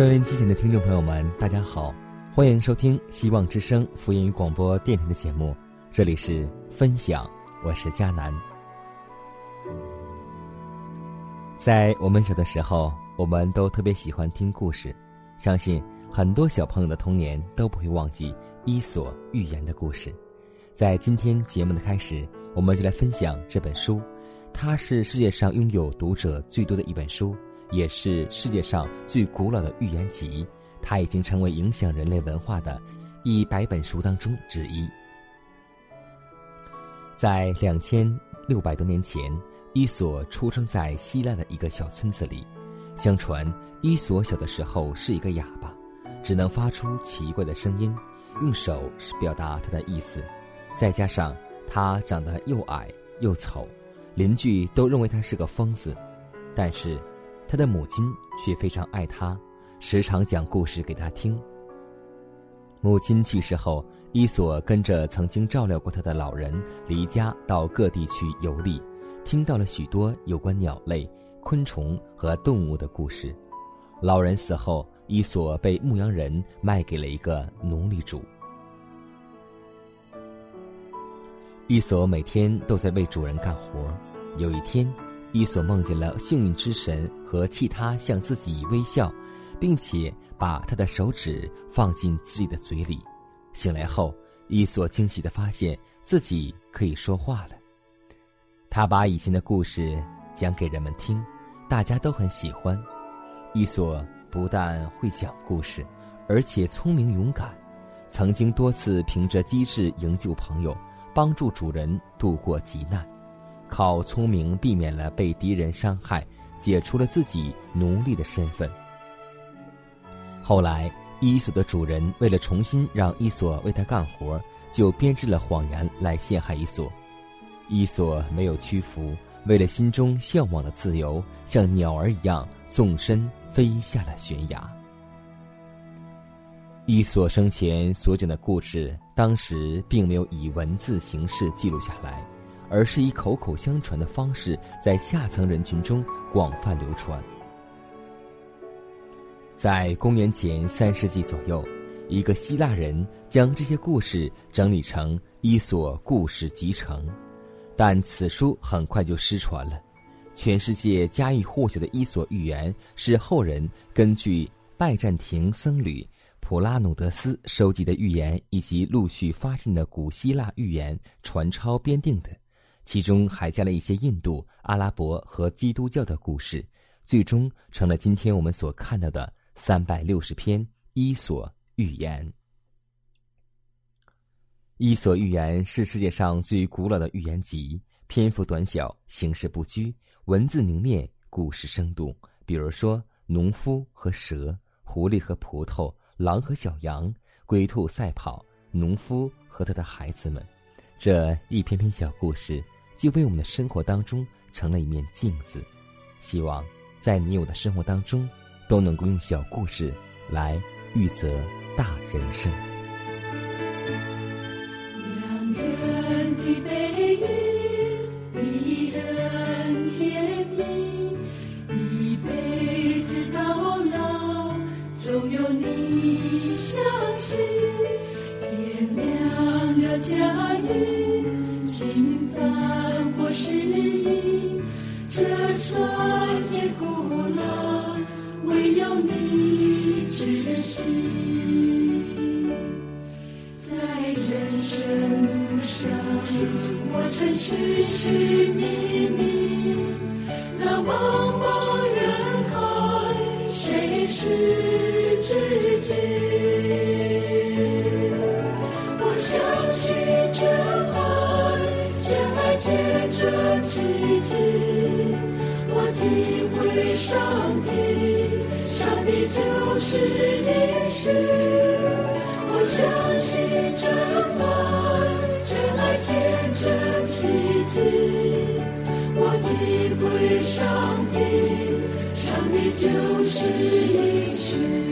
收音机前的听众朋友们，大家好，欢迎收听希望之声福音广播电台的节目，这里是分享，我是佳南。在我们小的时候，我们都特别喜欢听故事，相信很多小朋友的童年都不会忘记《伊索寓言》的故事。在今天节目的开始，我们就来分享这本书，它是世界上拥有读者最多的一本书。也是世界上最古老的寓言集，它已经成为影响人类文化的一百本书当中之一。在两千六百多年前，伊索出生在希腊的一个小村子里。相传，伊索小的时候是一个哑巴，只能发出奇怪的声音，用手表达他的意思。再加上他长得又矮又丑，邻居都认为他是个疯子。但是，他的母亲却非常爱他，时常讲故事给他听。母亲去世后，伊索跟着曾经照料过他的老人离家到各地去游历，听到了许多有关鸟类、昆虫和动物的故事。老人死后，伊索被牧羊人卖给了一个奴隶主。伊索每天都在为主人干活。有一天，伊索梦见了幸运之神和其他向自己微笑，并且把他的手指放进自己的嘴里。醒来后，伊索惊喜地发现自己可以说话了。他把以前的故事讲给人们听，大家都很喜欢。伊索不但会讲故事，而且聪明勇敢，曾经多次凭着机智营救朋友，帮助主人度过急难。靠聪明避免了被敌人伤害，解除了自己奴隶的身份。后来，伊索的主人为了重新让伊索为他干活，就编织了谎言来陷害伊索。伊索没有屈服，为了心中向往的自由，像鸟儿一样纵身飞下了悬崖。伊索生前所讲的故事，当时并没有以文字形式记录下来。而是以口口相传的方式，在下层人群中广泛流传。在公元前三世纪左右，一个希腊人将这些故事整理成《伊索故事集成》，但此书很快就失传了。全世界家喻户晓的《伊索寓言》是后人根据拜占庭僧侣普拉努德斯收集的寓言以及陆续发现的古希腊寓言传抄编定的。其中还加了一些印度、阿拉伯和基督教的故事，最终成了今天我们所看到的三百六十篇《伊索寓言》。《伊索寓言》是世界上最古老的寓言集，篇幅短小，形式不拘，文字凝练，故事生动。比如说，农夫和蛇、狐狸和葡萄、狼和小羊、龟兔赛跑、农夫和他的孩子们，这一篇篇小故事。就为我们的生活当中成了一面镜子，希望在你我的生活当中，都能够用小故事来预则大人生。人生路上，我曾寻寻觅觅，那茫茫人海，谁是知己？我相信真爱，真爱见证奇迹。我体会上帝，上帝就是你。就是一曲。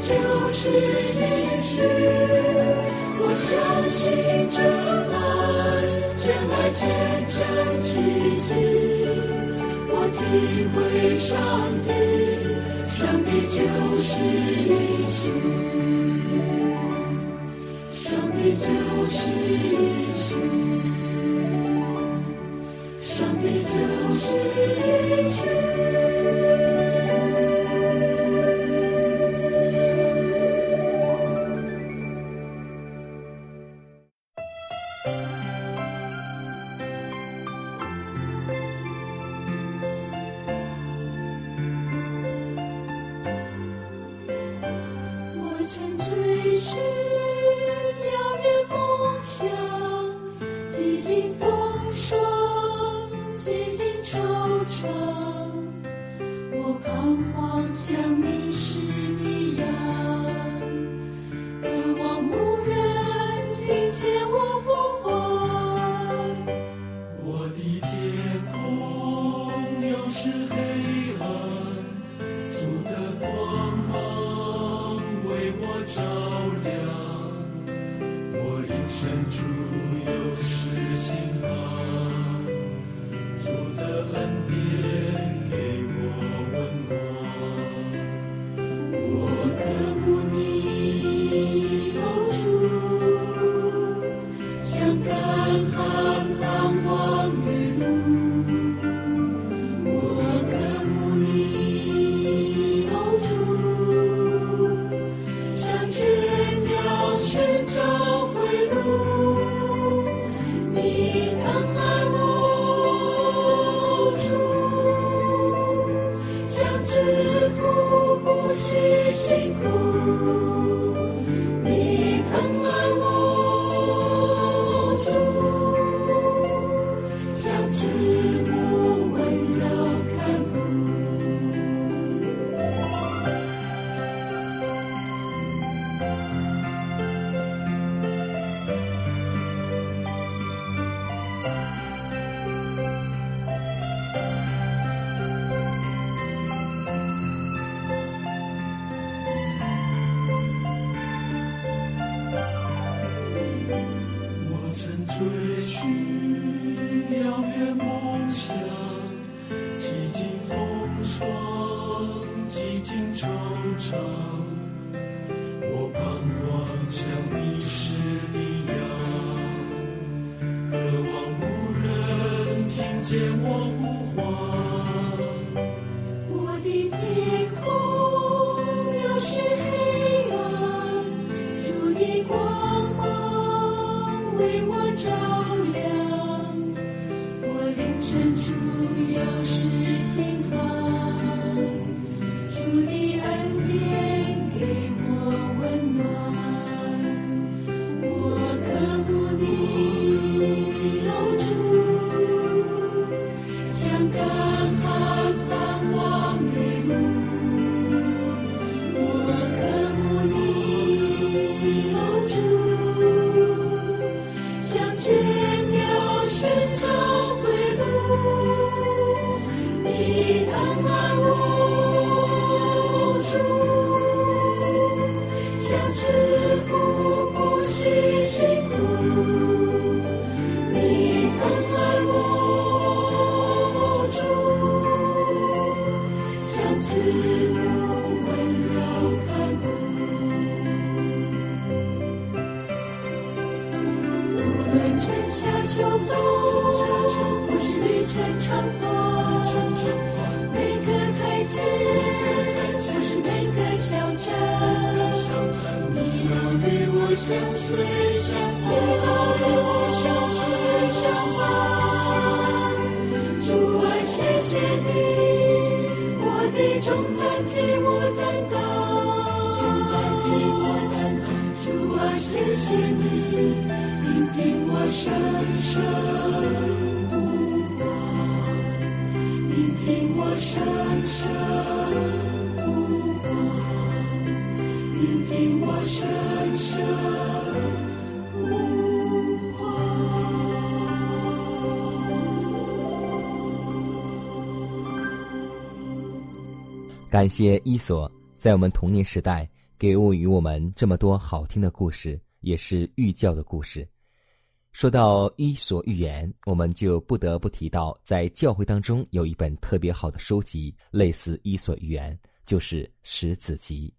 就是一句，我相信真爱，真爱见证奇迹，我体会上帝，上帝就是一句，上帝就是一句，上帝就是一句。窗，几经惆怅。我彷徨像迷失的羊，渴望无人听见我呼唤。相随相伴，你都与我相随相伴。主啊，谢谢你，我的重担替我担当，重担替我担当。主啊，谢谢你，聆听我声声呼唤，聆听我声声感谢伊索在我们童年时代给我与我们这么多好听的故事，也是寓教的故事。说到《伊索寓言》，我们就不得不提到，在教会当中有一本特别好的书籍，类似《伊索寓言》，就是《石子集》。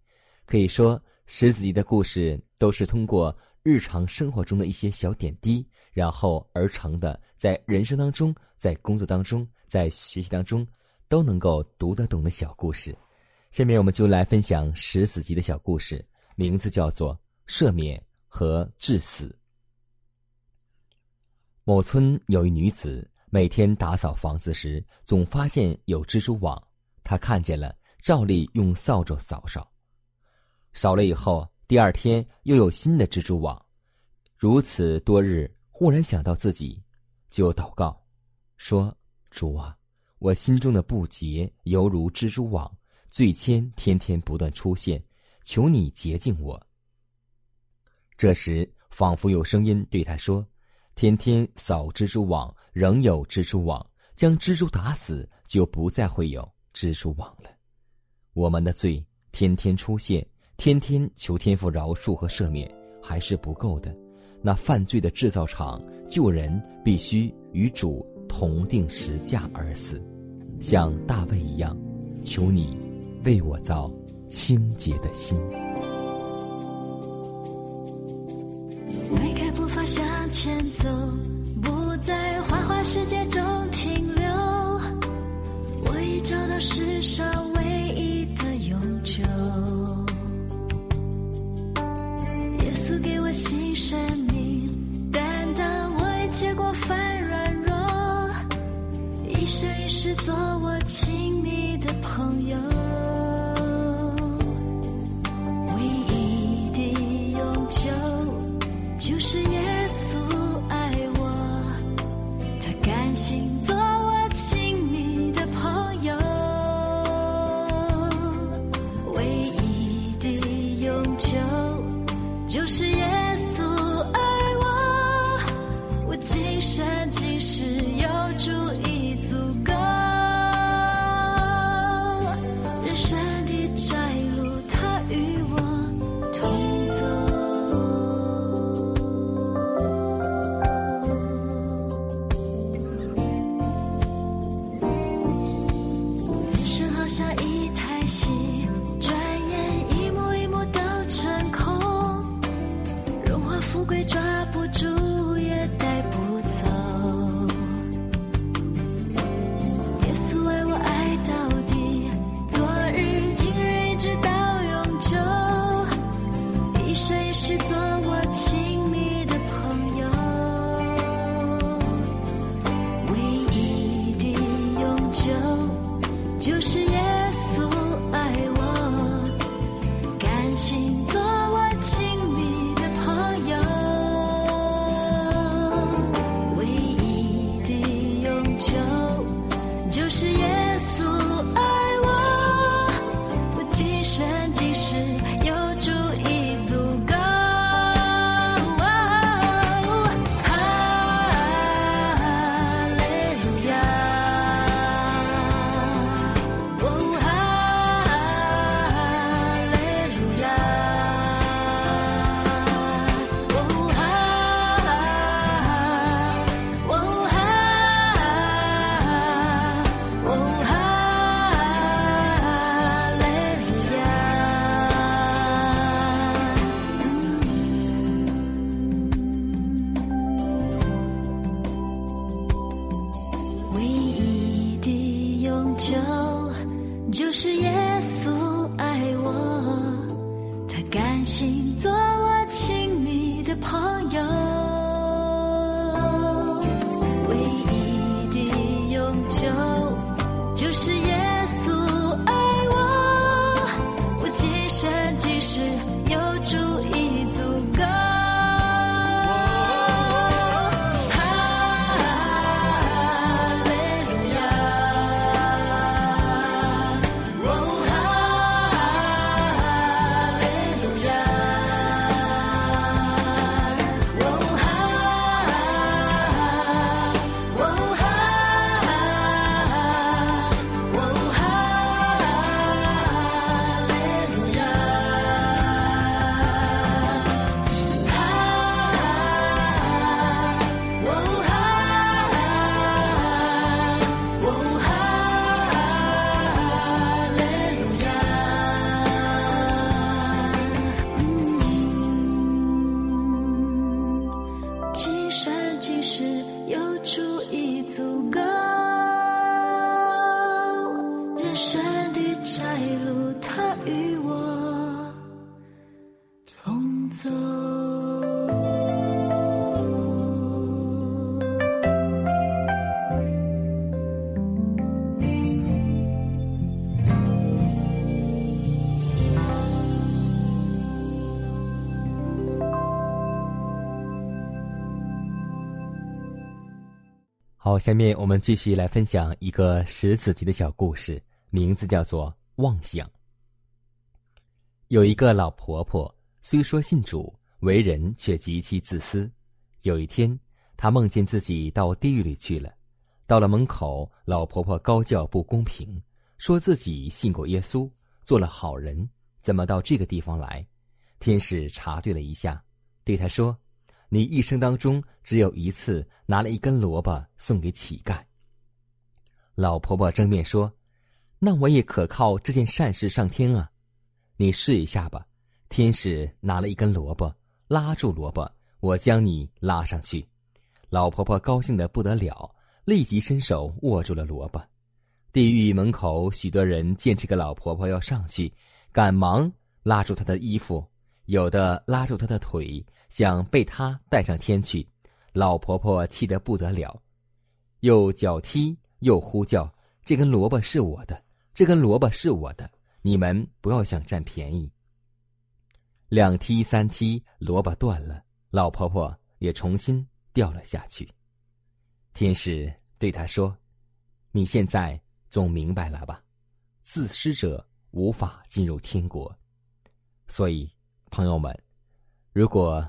可以说，《石子集》的故事都是通过日常生活中的一些小点滴，然后而成的，在人生当中、在工作当中、在学习当中，都能够读得懂的小故事。下面我们就来分享《石子集》的小故事，名字叫做《赦免和致死》。某村有一女子，每天打扫房子时，总发现有蜘蛛网。她看见了，照例用扫帚扫扫。少了以后，第二天又有新的蜘蛛网。如此多日，忽然想到自己，就祷告，说：“主啊，我心中的不洁犹如蜘蛛网，罪愆天天不断出现，求你洁净我。”这时，仿佛有声音对他说。天天扫蜘蛛网，仍有蜘蛛网。将蜘蛛打死，就不再会有蜘蛛网了。我们的罪天天出现，天天求天父饶恕和赦免，还是不够的。那犯罪的制造厂救人，必须与主同定十架而死，像大卫一样。求你为我造清洁的心。迈开步伐向前走，不在花花世界中停留。我已找到世上一生一世做我妻走。好，下面我们继续来分享一个十子集的小故事，名字叫做《妄想》。有一个老婆婆，虽说信主，为人却极其自私。有一天，他梦见自己到地狱里去了。到了门口，老婆婆高叫不公平，说自己信过耶稣，做了好人，怎么到这个地方来？天使查对了一下，对他说：“你一生当中只有一次拿了一根萝卜送给乞丐。”老婆婆正面说：“那我也可靠这件善事上天啊！你试一下吧。”天使拿了一根萝卜，拉住萝卜，我将你拉上去。老婆婆高兴的不得了，立即伸手握住了萝卜。地狱门口许多人见这个老婆婆要上去，赶忙拉住她的衣服，有的拉住她的腿，想被她带上天去。老婆婆气得不得了，又脚踢又呼叫：“这根萝卜是我的，这根萝卜是我的，你们不要想占便宜。”两踢三踢，萝卜断了，老婆婆也重新掉了下去。天使对她说：“你现在总明白了吧？自私者无法进入天国。所以，朋友们，如果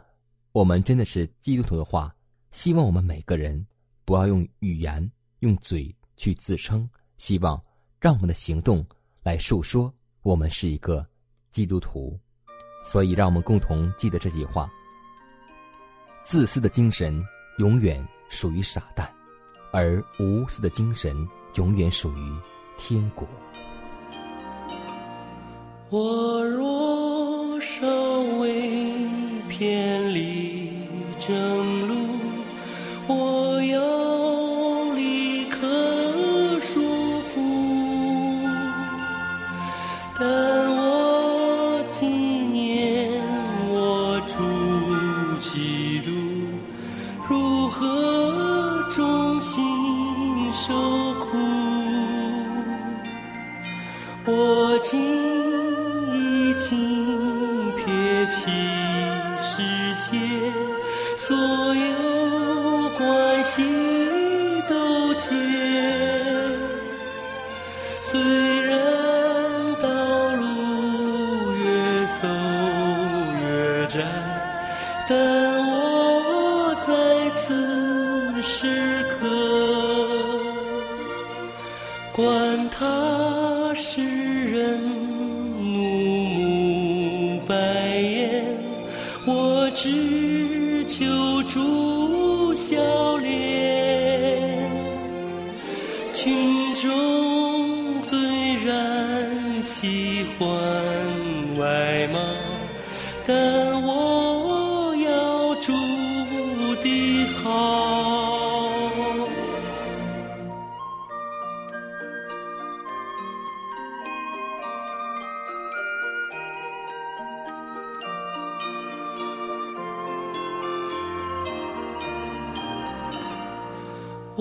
我们真的是基督徒的话，希望我们每个人不要用语言、用嘴去自称，希望让我们的行动来述说我们是一个基督徒。所以，让我们共同记得这句话：自私的精神永远属于傻蛋，而无私的精神永远属于天国。我若稍微偏离正心撇弃世间所有关系都解。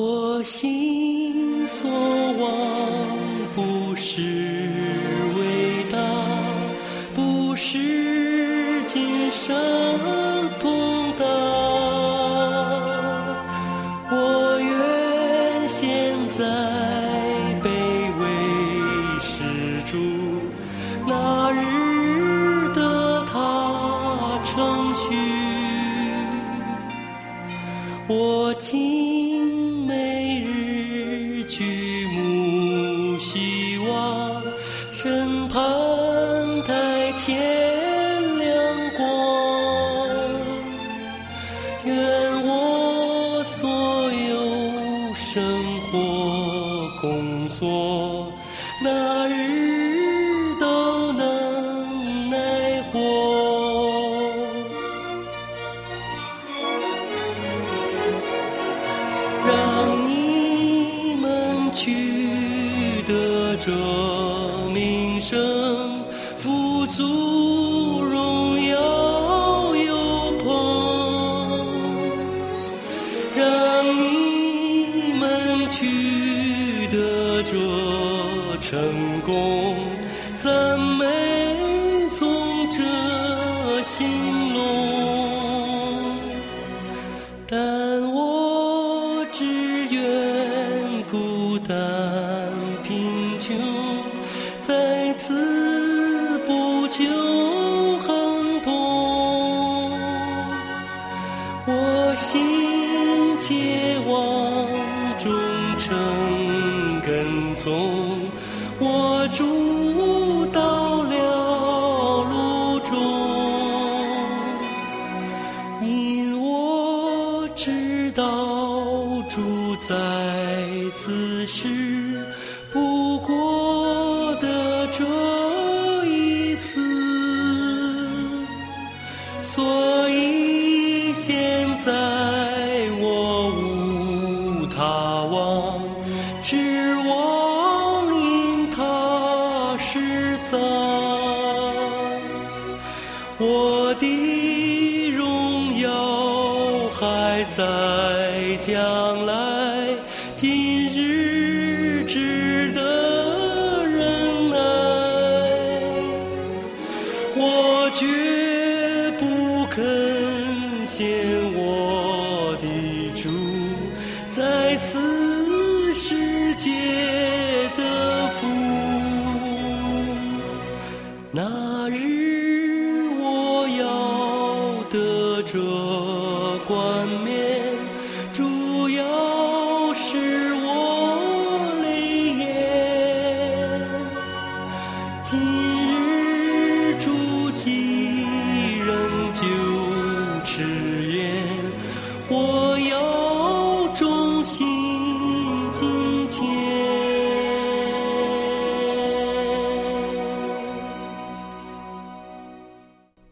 我心所望不是工作，那在此不求亨通。我心间在将来。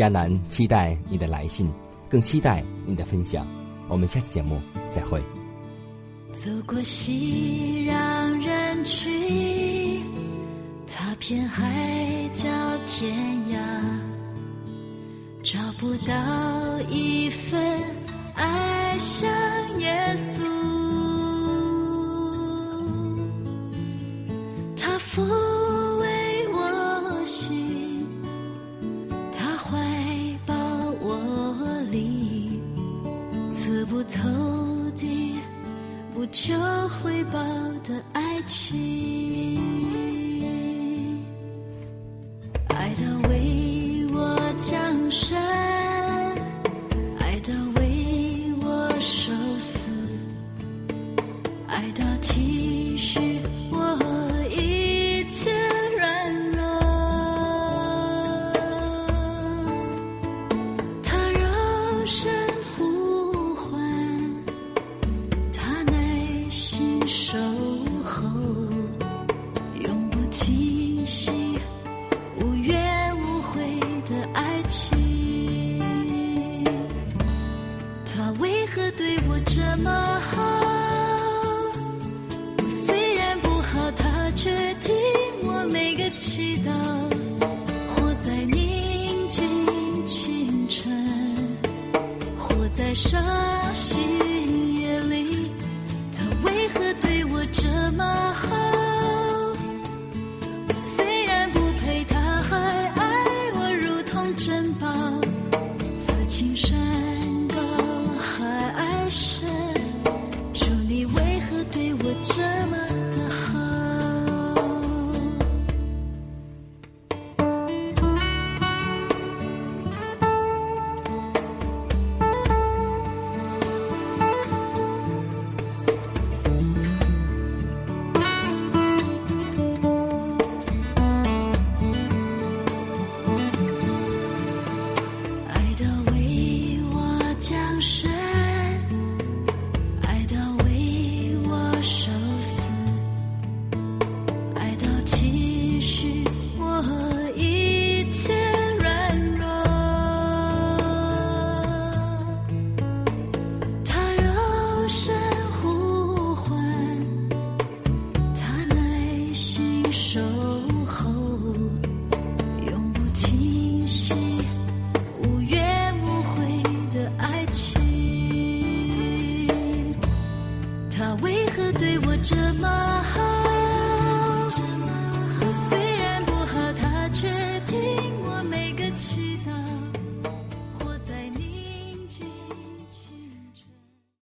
迦南期待你的来信，更期待你的分享。我们下期节目再会。走过熙攘人群，踏遍海角天涯，找不到一份爱像耶稣。他何对我这么好？我虽然不好，他却听我每个祈祷。活在宁静清晨。活在伤